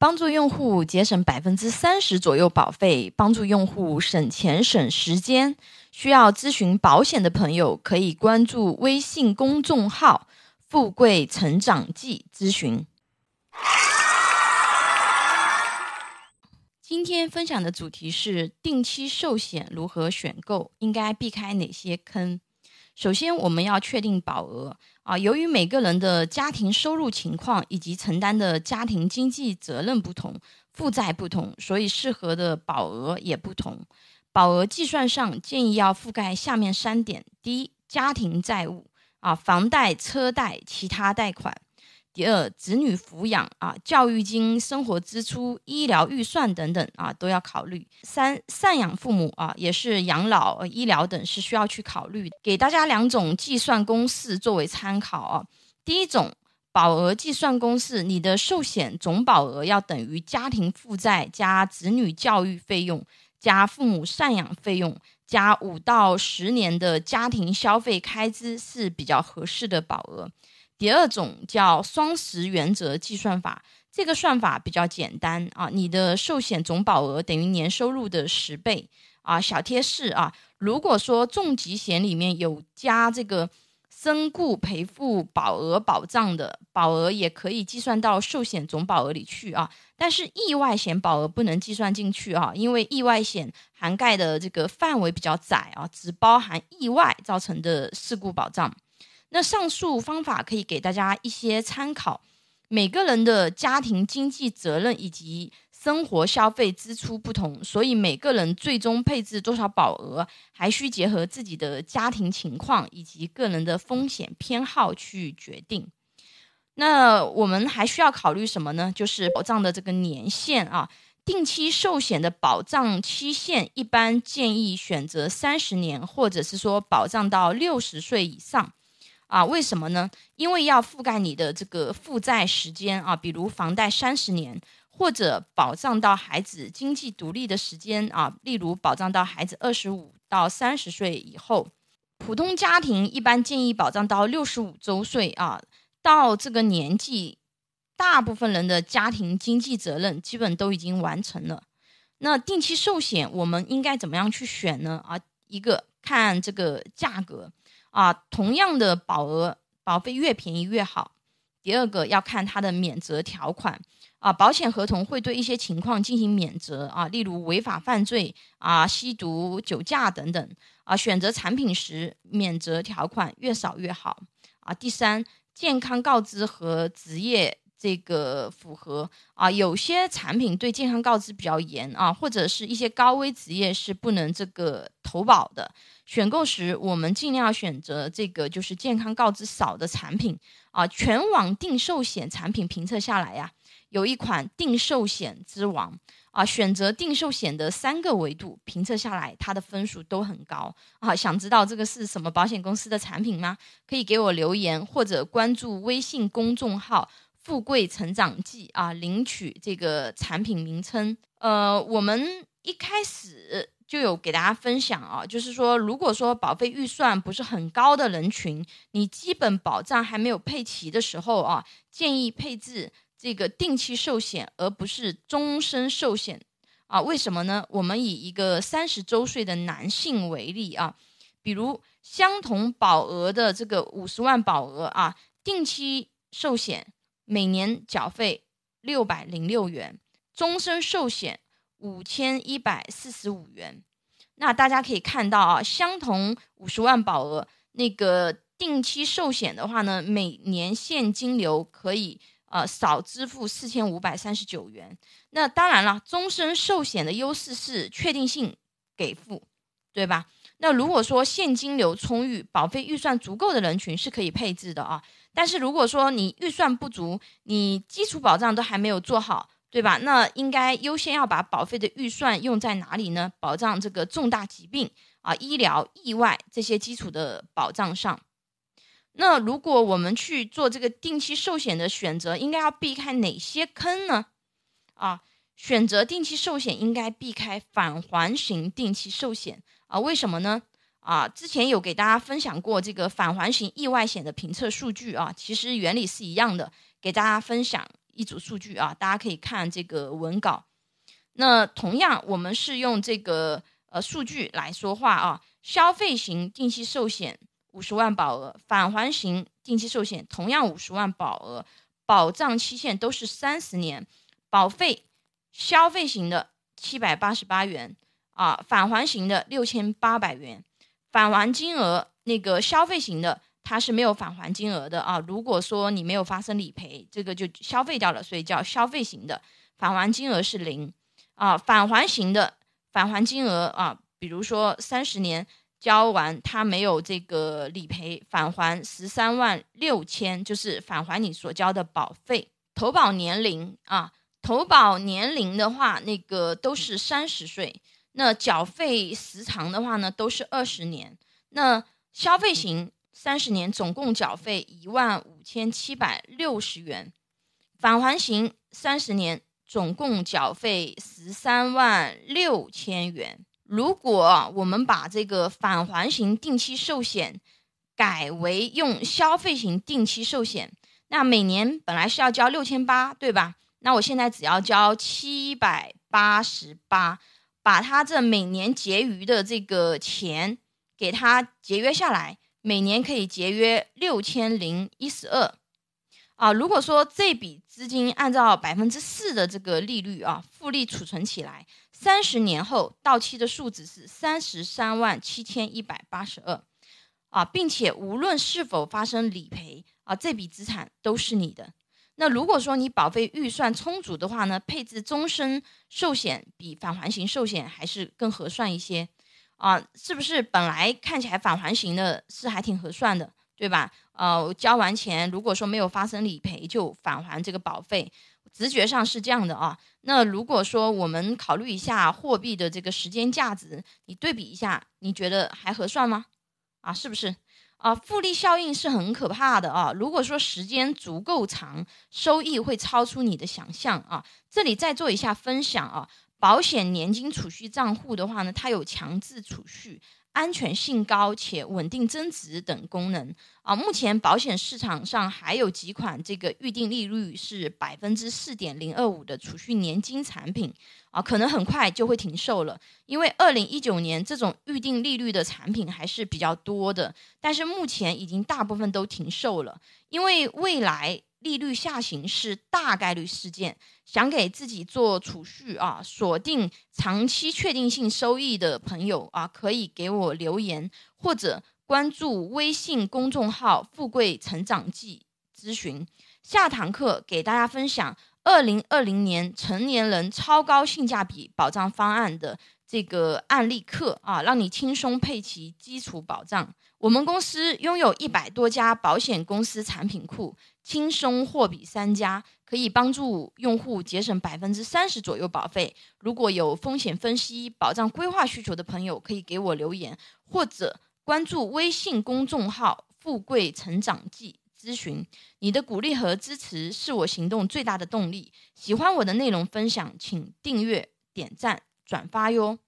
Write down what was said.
帮助用户节省百分之三十左右保费，帮助用户省钱省时间。需要咨询保险的朋友，可以关注微信公众号“富贵成长记”咨询。今天分享的主题是定期寿险如何选购，应该避开哪些坑？首先，我们要确定保额啊。由于每个人的家庭收入情况以及承担的家庭经济责任不同、负债不同，所以适合的保额也不同。保额计算上建议要覆盖下面三点：第一，家庭债务啊，房贷、车贷、其他贷款。第二，子女抚养啊，教育金、生活支出、医疗预算等等啊，都要考虑。三，赡养父母啊，也是养老、医疗等是需要去考虑的。给大家两种计算公式作为参考啊。第一种保额计算公式，你的寿险总保额要等于家庭负债加子女教育费用加父母赡养费用加五到十年的家庭消费开支是比较合适的保额。第二种叫双十原则计算法，这个算法比较简单啊，你的寿险总保额等于年收入的十倍啊。小贴士啊，如果说重疾险里面有加这个身故赔付保额保障的，保额也可以计算到寿险总保额里去啊。但是意外险保额不能计算进去啊，因为意外险涵盖的这个范围比较窄啊，只包含意外造成的事故保障。那上述方法可以给大家一些参考。每个人的家庭经济责任以及生活消费支出不同，所以每个人最终配置多少保额，还需结合自己的家庭情况以及个人的风险偏好去决定。那我们还需要考虑什么呢？就是保障的这个年限啊。定期寿险的保障期限一般建议选择三十年，或者是说保障到六十岁以上。啊，为什么呢？因为要覆盖你的这个负债时间啊，比如房贷三十年，或者保障到孩子经济独立的时间啊，例如保障到孩子二十五到三十岁以后。普通家庭一般建议保障到六十五周岁啊，到这个年纪，大部分人的家庭经济责任基本都已经完成了。那定期寿险我们应该怎么样去选呢？啊，一个看这个价格。啊，同样的保额，保费越便宜越好。第二个要看它的免责条款啊，保险合同会对一些情况进行免责啊，例如违法犯罪啊、吸毒、酒驾等等啊。选择产品时，免责条款越少越好啊。第三，健康告知和职业。这个符合啊，有些产品对健康告知比较严啊，或者是一些高危职业是不能这个投保的。选购时，我们尽量选择这个就是健康告知少的产品啊。全网定寿险产品评测下来呀，有一款定寿险之王啊。选择定寿险的三个维度评测下来，它的分数都很高啊。想知道这个是什么保险公司的产品吗？可以给我留言或者关注微信公众号。富贵成长记啊，领取这个产品名称。呃，我们一开始就有给大家分享啊，就是说，如果说保费预算不是很高的人群，你基本保障还没有配齐的时候啊，建议配置这个定期寿险，而不是终身寿险啊。为什么呢？我们以一个三十周岁的男性为例啊，比如相同保额的这个五十万保额啊，定期寿险。每年缴费六百零六元，终身寿险五千一百四十五元。那大家可以看到啊，相同五十万保额，那个定期寿险的话呢，每年现金流可以呃少支付四千五百三十九元。那当然了，终身寿险的优势是确定性给付，对吧？那如果说现金流充裕、保费预算足够的人群是可以配置的啊。但是如果说你预算不足，你基础保障都还没有做好，对吧？那应该优先要把保费的预算用在哪里呢？保障这个重大疾病啊、医疗意外这些基础的保障上。那如果我们去做这个定期寿险的选择，应该要避开哪些坑呢？啊，选择定期寿险应该避开返还型定期寿险啊？为什么呢？啊，之前有给大家分享过这个返还型意外险的评测数据啊，其实原理是一样的，给大家分享一组数据啊，大家可以看这个文稿。那同样，我们是用这个呃数据来说话啊。消费型定期寿险五十万保额，返还型定期寿险同样五十万保额，保障期限都是三十年，保费消费型的七百八十八元啊，返还型的六千八百元，返还金额那个消费型的它是没有返还金额的啊。如果说你没有发生理赔，这个就消费掉了，所以叫消费型的，返还金额是零啊。返还型的返还金额啊。比如说三十年交完，它没有这个理赔返还十三万六千，就是返还你所交的保费。投保年龄啊，投保年龄的话，那个都是三十岁。那缴费时长的话呢，都是二十年。那消费型三十年总共缴费一万五千七百六十元，返还型三十年总共缴费十三万六千元。如果我们把这个返还型定期寿险改为用消费型定期寿险，那每年本来是要交六千八，对吧？那我现在只要交七百八十八，把它这每年结余的这个钱给它节约下来，每年可以节约六千零一十二。啊，如果说这笔资金按照百分之四的这个利率啊，复利储存起来。三十年后到期的数字是三十三万七千一百八十二，啊，并且无论是否发生理赔啊，这笔资产都是你的。那如果说你保费预算充足的话呢，配置终身寿险比返还型寿险还是更合算一些啊？是不是？本来看起来返还型的是还挺合算的，对吧？呃，交完钱如果说没有发生理赔，就返还这个保费。直觉上是这样的啊，那如果说我们考虑一下货币的这个时间价值，你对比一下，你觉得还合算吗？啊，是不是？啊，复利效应是很可怕的啊。如果说时间足够长，收益会超出你的想象啊。这里再做一下分享啊，保险年金储蓄账户的话呢，它有强制储蓄。安全性高且稳定增值等功能啊，目前保险市场上还有几款这个预定利率是百分之四点零二五的储蓄年金产品啊，可能很快就会停售了，因为二零一九年这种预定利率的产品还是比较多的，但是目前已经大部分都停售了，因为未来。利率下行是大概率事件，想给自己做储蓄啊，锁定长期确定性收益的朋友啊，可以给我留言或者关注微信公众号“富贵成长记”咨询。下堂课给大家分享二零二零年成年人超高性价比保障方案的这个案例课啊，让你轻松配齐基础保障。我们公司拥有一百多家保险公司产品库，轻松货比三家，可以帮助用户节省百分之三十左右保费。如果有风险分析、保障规划需求的朋友，可以给我留言或者关注微信公众号“富贵成长记”咨询。你的鼓励和支持是我行动最大的动力。喜欢我的内容分享，请订阅、点赞、转发哟。